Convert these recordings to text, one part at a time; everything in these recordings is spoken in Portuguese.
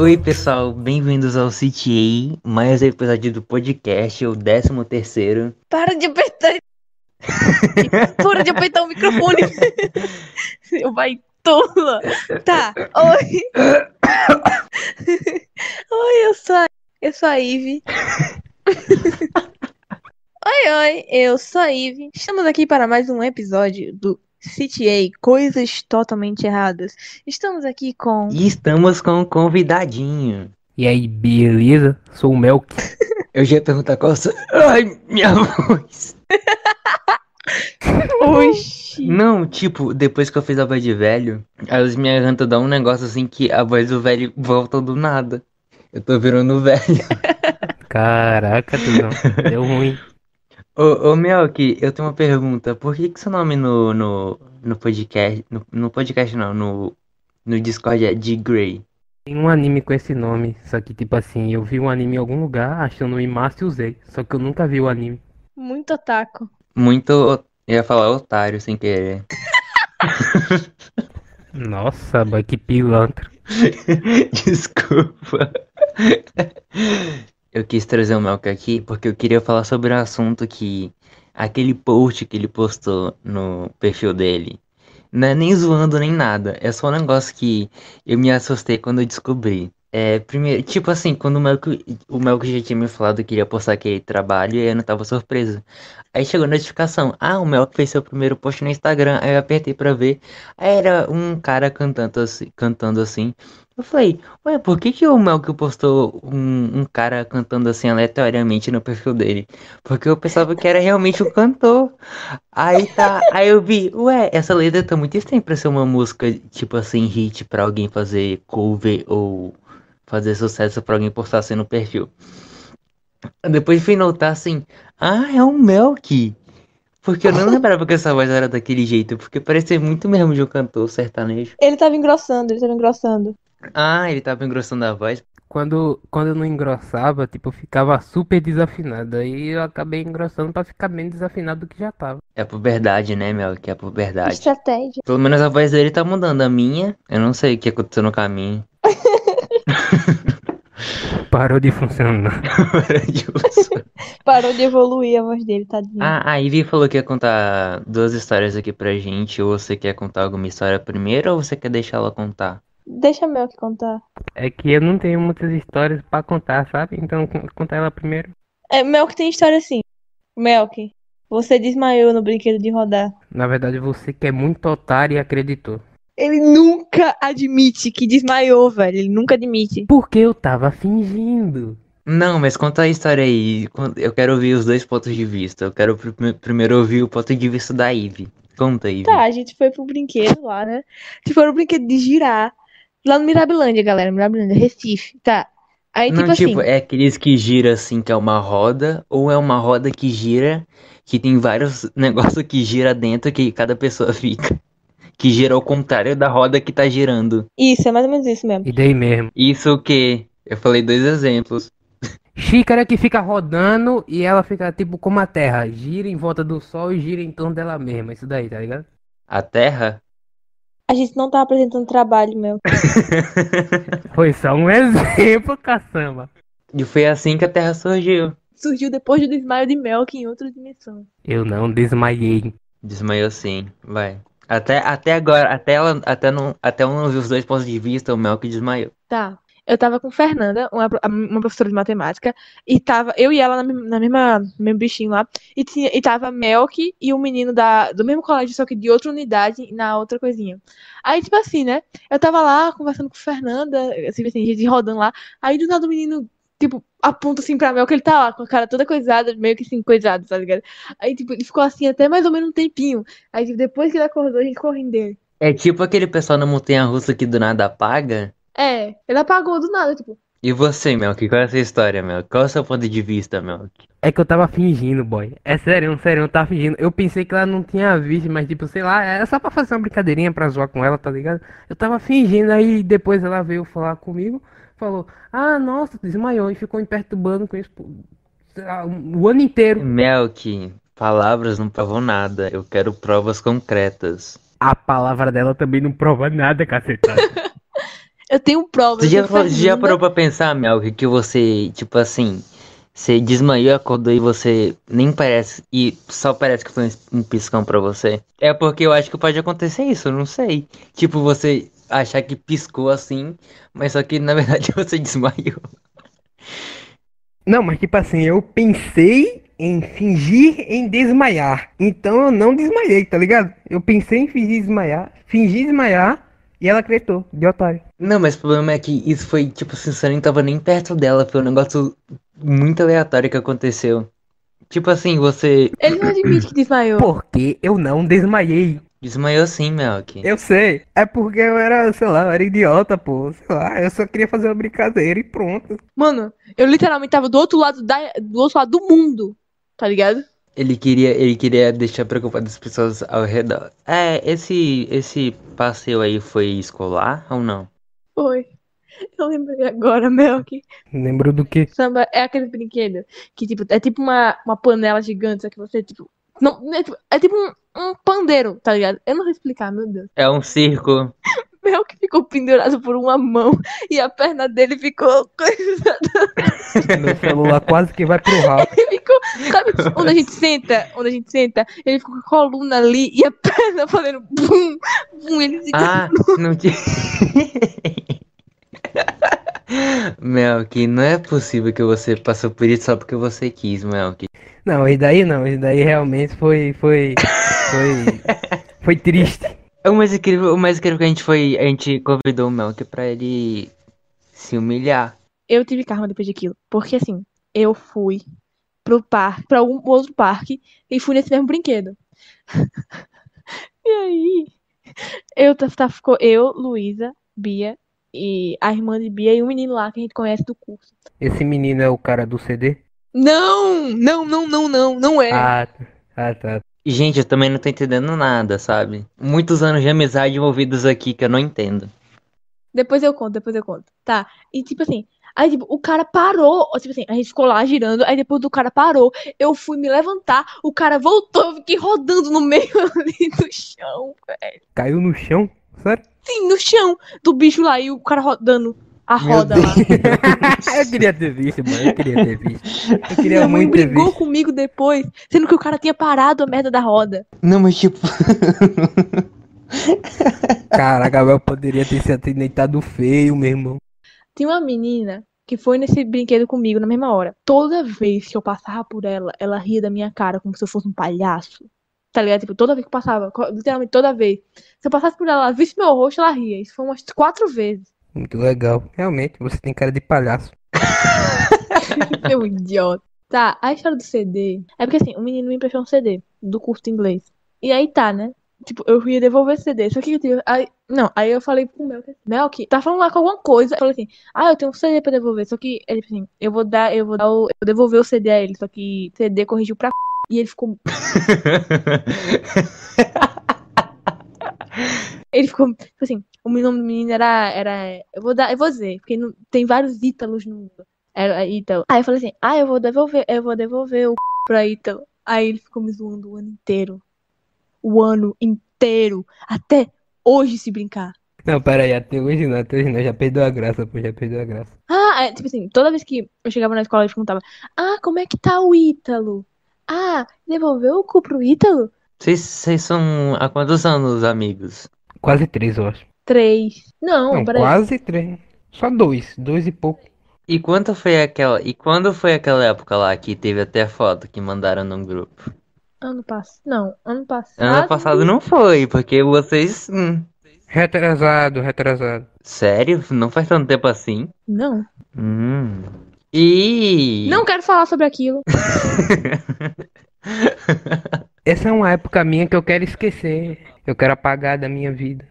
Oi, pessoal, bem-vindos ao CTA, mais um episódio do podcast, o 13 terceiro. Para de apertar. Para de apertar o microfone. Seu vai tola. Tá, oi. oi, eu sou a, eu sou a Ive. oi, oi, eu sou a Ive. Estamos aqui para mais um episódio do CTA, Coisas Totalmente Erradas. Estamos aqui com... E estamos com um convidadinho. E aí, beleza? Sou o Melk. Eu já ia perguntar qual... sou- Ai, minha voz. Oxi. Não, tipo, depois que eu fiz a voz de velho, os minha garganta dá um negócio assim que a voz do velho volta do nada. Eu tô virando velho. Caraca, Tuzão. Deu ruim. Ô, ô Melk, eu tenho uma pergunta. Por que que seu nome no, no, no podcast... No, no podcast não, no, no Discord é de Grey? Tem um anime com esse nome. Só que, tipo assim, eu vi um anime em algum lugar, achando o massa e usei. Só que eu nunca vi o anime. Muito otaku. Muito... o- Eu ia falar otário sem querer. Nossa, boy, que pilantra. Desculpa. Eu quis trazer o Melk aqui porque eu queria falar sobre um assunto que aquele post que ele postou no perfil dele não é nem zoando nem nada, é só um negócio que eu me assustei quando eu descobri. É, primeiro, tipo assim, quando o Melk, o Melk já tinha me falado que iria postar aquele trabalho e eu não tava surpreso. Aí chegou a notificação, ah, o Melk fez seu primeiro post no Instagram, aí eu apertei pra ver, aí era um cara cantando assim, cantando assim. Eu falei, ué, por que que o Melk postou um, um cara cantando assim aleatoriamente no perfil dele? Porque eu pensava que era realmente um cantor. Aí tá, aí eu vi, ué, essa letra tá muito estranha pra ser uma música, tipo assim, hit pra alguém fazer cover ou fazer sucesso pra alguém postar assim no perfil. Depois fui notar assim, ah, é o Melk. Porque eu não lembrava que essa voz era daquele jeito, porque parecia muito mesmo de um cantor sertanejo. Ele tava engrossando, ele tava engrossando. Ah, ele tava engrossando a voz. Quando, quando eu não engrossava, tipo, eu ficava super desafinado. Aí eu acabei engrossando pra ficar menos desafinado do que já tava. É por verdade, né, Melk? É por verdade. Estratégia. Pelo menos a voz dele tá mudando. A minha, eu não sei o que aconteceu no caminho. Parou de funcionar. Parou de evoluir a voz dele, tadinho. ah, a Ivy falou que ia contar duas histórias aqui pra gente. Ou você quer contar alguma história primeiro ou você quer deixar ela contar? Deixa Mel que contar. É que eu não tenho muitas histórias pra contar, sabe? Então, con- contar ela primeiro. É, Melk tem história assim. Melk, você desmaiou no brinquedo de rodar. Na verdade, você que é muito otário e acreditou. Ele nunca admite que desmaiou, velho. Ele nunca admite. Porque eu tava fingindo. Não, mas conta a história aí. Eu quero ouvir os dois pontos de vista. Eu quero pr- primeiro ouvir o ponto de vista da Ivy. Conta, Ivy. Tá, a gente foi pro brinquedo lá, né? A gente foi pro brinquedo de girar. Lá no Mirabilândia, galera. Mirabilândia, Recife. Tá. Aí, Não, tipo assim. tipo, é aqueles que gira assim, que é uma roda, ou é uma roda que gira, que tem vários negócios que gira dentro que cada pessoa fica. Que gira ao contrário da roda que tá girando. Isso, é mais ou menos isso mesmo. E daí mesmo. Isso o quê? Eu falei dois exemplos. Xícara que fica rodando e ela fica tipo como a Terra. Gira em volta do Sol e gira em torno dela mesma. Isso daí, tá ligado? A Terra? A gente não tá apresentando trabalho, meu. Foi só um exemplo, caçamba. E foi assim que a Terra surgiu. Surgiu depois do desmaio de Melk em outra dimensão. Eu não desmaiei. Desmaiou sim, vai. Até, até agora, até, ela, até, não, até eu não vi os dois pontos de vista, o Mel que desmaiou. Tá. Eu tava com Fernanda, uma, uma professora de matemática, e tava eu e ela na, na mesma, mesmo bichinho lá, e, tinha, e tava Melk e um menino da, do mesmo colégio, só que de outra unidade, na outra coisinha. Aí, tipo assim, né? Eu tava lá conversando com Fernanda, assim, assim, gente rodando lá, aí do nada o menino, tipo, aponta assim pra Melk, ele tá lá com a cara toda coisada, meio que assim, coisado, tá ligado? Aí, tipo, ele ficou assim até mais ou menos um tempinho. Aí, tipo, depois que ele acordou, a gente correndo dele. É tipo aquele pessoal na montanha russa que do nada apaga. É, ele apagou do nada, tipo, E você, Melk, qual é a sua história, Melk? Qual é o seu ponto de vista, Melk? É que eu tava fingindo, boy. É sério, sério, eu tava fingindo. Eu pensei que ela não tinha visto, mas tipo, sei lá, era só pra fazer uma brincadeirinha pra zoar com ela, tá ligado? Eu tava fingindo, aí depois ela veio falar comigo, falou, ah, nossa, desmaiou e ficou me perturbando com isso lá, um- o ano inteiro. Melk, palavras não provam nada. Eu quero provas concretas. A palavra dela também não prova nada, cacetada. Eu tenho prova. Você eu já, já parou pra pensar, Mel, que você, tipo assim, você desmaiou, acordou e você nem parece, e só parece que foi um- um piscão pra você? É porque eu acho que pode acontecer isso, eu não sei. Tipo, você achar que piscou assim, mas só que na verdade você desmaiou. Não, mas tipo assim, eu pensei em fingir em desmaiar. Então eu não desmaiei, tá ligado? Eu pensei em fingir desmaiar, fingi desmaiar e ela acreditou, de otário. Não, mas o problema é que isso foi, tipo assim, você nem tava nem perto dela, foi um negócio muito aleatório que aconteceu. Tipo assim, você Ele não admite que desmaiou. Porque eu não desmaiei. desmaiou sim, Melk. Eu sei. É porque eu era, sei lá, eu era idiota, pô. Sei lá, eu só queria fazer uma brincadeira e pronto. Mano, eu literalmente tava do outro lado da, do outro lado do mundo. Tá ligado? Ele queria, ele queria deixar preocupado as pessoas ao redor. É, esse, esse passeio aí foi escolar ou não? Foi. Eu lembrei agora, Melk. Lembro do que? Samba é aquele brinquedo que, tipo, é tipo uma, uma panela gigante, só que você, tipo. Não, é, tipo, é tipo um, um pandeiro, tá ligado? Eu não sei explicar, meu Deus. É um circo. Melk ficou pendurado por uma mão e a perna dele ficou. coisa- Meu celular quase que vai pro ralo. Sabe onde a gente senta? Onde a gente senta? Ele ficou com a coluna ali e a perna fazendo bum, bum. Ele fica. Ah, não tinha. Melk, não é possível que você passou por isso só porque você quis, Melk. Não, isso daí não, isso daí realmente foi. Foi. Foi. Foi triste. O mais incrível, o mais incrível que a gente foi, a gente convidou o Melk pra ele se humilhar. Eu tive karma depois daquilo. Porque assim, eu fui pro parque, pra algum outro parque, e fui nesse mesmo brinquedo. e aí, eu tá, tá- ficou eu, Luísa, Bia e a irmã de Bia e um menino lá que a gente conhece do curso. Esse menino é o cara do CD? Não, não, não, não, não, não é. Ah, tá. ah, tá. E, Gente, eu também não tô entendendo nada, sabe? Muitos anos de amizade envolvidos aqui que eu não entendo. Depois eu conto, depois eu conto. Tá. E tipo assim, aí tipo, o cara parou. Tipo assim, a gente ficou lá girando, aí depois do cara parou, eu fui me levantar, o cara voltou, eu fiquei rodando no meio ali do chão, velho. Caiu no chão? Sério? Sim, no chão do bicho lá e o cara rodando a Meu roda lá. eu queria ter visto, mano. Eu queria ter visto. Eu queria Minha mãe muito ter brigou visto. comigo depois, sendo que o cara tinha parado a merda da roda. Não, mas tipo. Caraca, Gabriel poderia ter se acidentado feio, meu irmão. Tinha uma menina que foi nesse brinquedo comigo na mesma hora. Toda vez que eu passava por ela, ela ria da minha cara como se eu fosse um palhaço. Tá ligado? Tipo, toda vez que eu passava, literalmente toda vez. Se eu passasse por ela, ela visse meu rosto, ela ria. Isso foi umas quatro vezes. Muito legal. Realmente, você tem cara de palhaço. Seu idiota. Tá, a história do CD. É porque assim, o menino me emprestou um CD do curso de inglês. E aí tá, né? Tipo, eu ia devolver esse CD. Só que eu tive. Aí, não, aí eu falei pro Melk, Melk, tá falando lá com alguma coisa. Eu falei assim, ah, eu tenho um CD pra devolver. Só que ele assim, eu vou dar, eu vou dar o. Eu vou devolver o CD a ele. Só que o CD corrigiu pra e ele ficou. Ele ficou, tipo assim, o nome do menino era. era eu vou dar, eu vou dizer, porque não, tem vários Ítalos no mundo. Era Ítalo. Aí eu falei assim, ah, eu vou devolver, eu vou devolver o pra Ítalo. Aí ele ficou me zoando o ano inteiro. O ano inteiro. Até hoje se brincar. Não, pera aí, até hoje não, até hoje não. Já perdeu a graça, pô, já perdeu a graça. Ah, é, tipo assim, toda vez que eu chegava na escola, ele perguntava, ah, como é que tá o Ítalo? Ah, devolveu o cu pro Ítalo? Vocês, são há quantos anos, amigos? Quase três, eu acho. Três. Não, Não, peraí. quase três. Só dois, dois e pouco. E quanto foi aquela. E quando foi aquela época lá que teve até foto que mandaram no grupo? Ano passado. Não, ano passado. Ano passado não foi, porque vocês. hum, Retrasado, retrasado. sério? Não faz tanto tempo assim? Não. Hum. E. Não quero falar sobre aquilo. Essa é uma época minha que eu quero esquecer. Eu quero apagar da minha vida.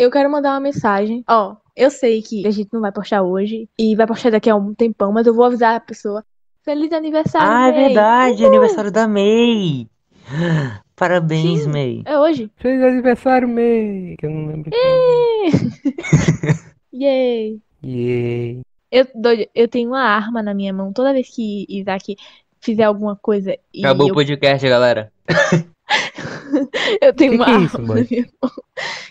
Eu quero mandar uma mensagem. Ó, eu sei que a gente não vai postar hoje e vai postar daqui a um tempão, mas eu vou avisar a pessoa. Feliz aniversário, Ah, é May. verdade, aniversário da May. Parabéns, Sim. May. É hoje. Feliz aniversário, May! Que eu não lembro. Yay. Yay. Eu, doido, eu tenho uma arma na minha mão. Toda vez que Isaac fizer alguma coisa e Acabou o eu... podcast, galera. Eu tenho Que uma que é isso, arma, boy? meu irmão,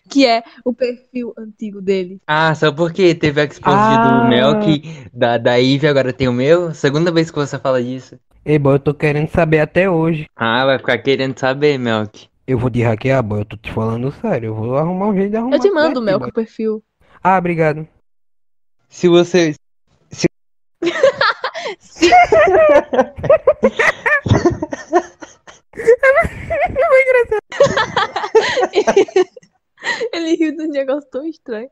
que é o perfil antigo dele. Ah, só porque teve a exposed Ah. do Melk, da, da Eve, agora tem o meu? Segunda vez que você fala disso. Ei, boy, eu tô querendo saber até hoje. Ah, vai ficar querendo saber, Melk. Eu vou te hackear, boy, eu tô te falando sério. Eu vou arrumar um jeito de arrumar Eu te mando, daqui, Mel, boy. o perfil. Ah, obrigado. Se você. Ele riu de um negócio tão estranho.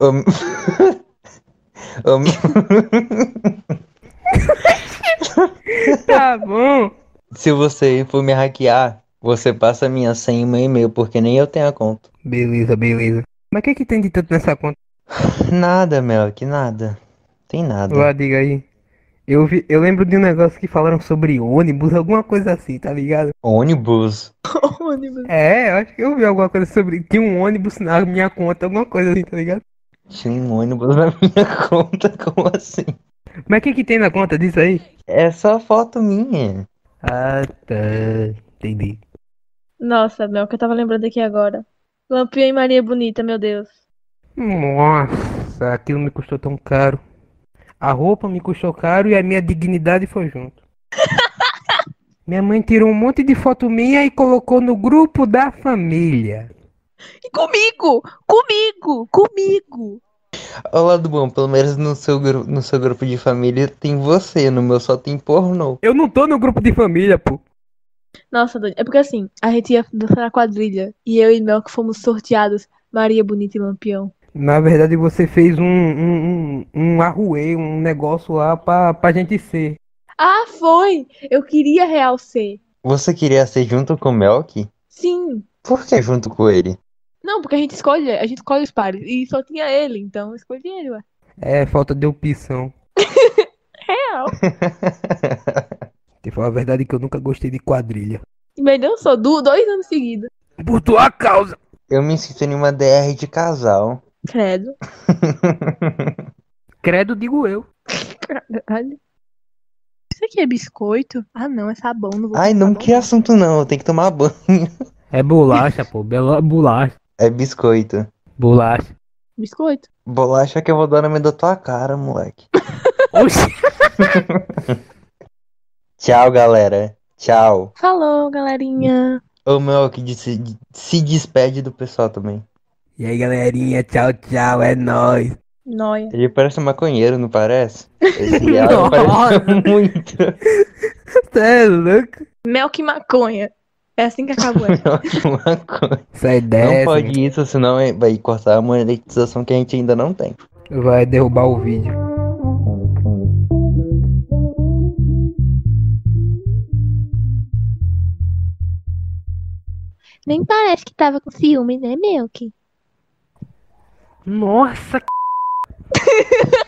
Ô, ô, Tá bom. Se você for me hackear, você passa minha senha e meu e-mail, porque nem eu tenho a conta. Beleza, beleza. Mas o que que tem de tanto nessa conta? Nada, Melk, nada. Tem nada. Lá, diga aí. Eu, vi, eu lembro de um negócio que falaram sobre ônibus, alguma coisa assim, tá ligado? Ônibus. Ônibus. É, eu acho que eu vi alguma coisa sobre. Tinha um ônibus na minha conta, alguma coisa assim, tá ligado? Tinha um ônibus na minha conta, como assim? Mas o que que tem na conta disso aí? É só foto minha. Ah, tá. Entendi. Nossa, Mel, que eu tava lembrando aqui agora. Lampião e Maria Bonita, meu Deus. Nossa, aquilo me custou tão caro. A roupa me custou caro e a minha dignidade foi junto. Minha mãe tirou um monte de foto minha e colocou no grupo da família. E comigo! Comigo! Comigo! Olha o lado bom, pelo menos no seu, no seu grupo de família tem você, no meu só tem pornô. Eu não tô no grupo de família, pô. Nossa, doido. É porque assim, a gente ia dançar na quadrilha. E eu e Mel que fomos sorteados. Maria Bonita e Lampião. Na verdade, você fez um, um, um, um arruê, um negócio lá pra, pra gente ser. Ah, foi! Eu queria real ser. Você queria ser junto com o Melk? Sim. Por que junto com ele? Não, porque a gente escolhe, a gente escolhe os pares. E só tinha ele, então eu escolhi ele, ué. É, falta de opção. Real. Te falar a verdade que eu nunca gostei de quadrilha. Me dançou du- dois anos seguidos. Por tua causa. Eu me sinto em uma DR de casal. Credo. Credo, digo eu. Caralho. Isso aqui é biscoito? Ah, não, é sabão. Não vou Ai, não sabão, que assunto não, eu tenho que tomar banho. É bolacha, pô. Bela bolacha. É biscoito. Bolacha. Biscoito. Bolacha que eu vou dar no meio da tua cara, moleque. Oxi. Tchau, galera. Tchau. Falou, galerinha. Ô, Melk, de- se, se despede do pessoal também. E aí, galerinha. Tchau, tchau. É nóis. Noia. Ele parece um maconheiro, não parece? Esse áudio parece muito. Você é louco? Mel que maconha. É assim que acabou. ela. Melk maconha. Sai Não dessa. pode isso, senão é- vai cortar a monetização que a gente ainda não tem. Vai derrubar o vídeo. Nem parece que tava com ciúme, né, Milk? Nossa,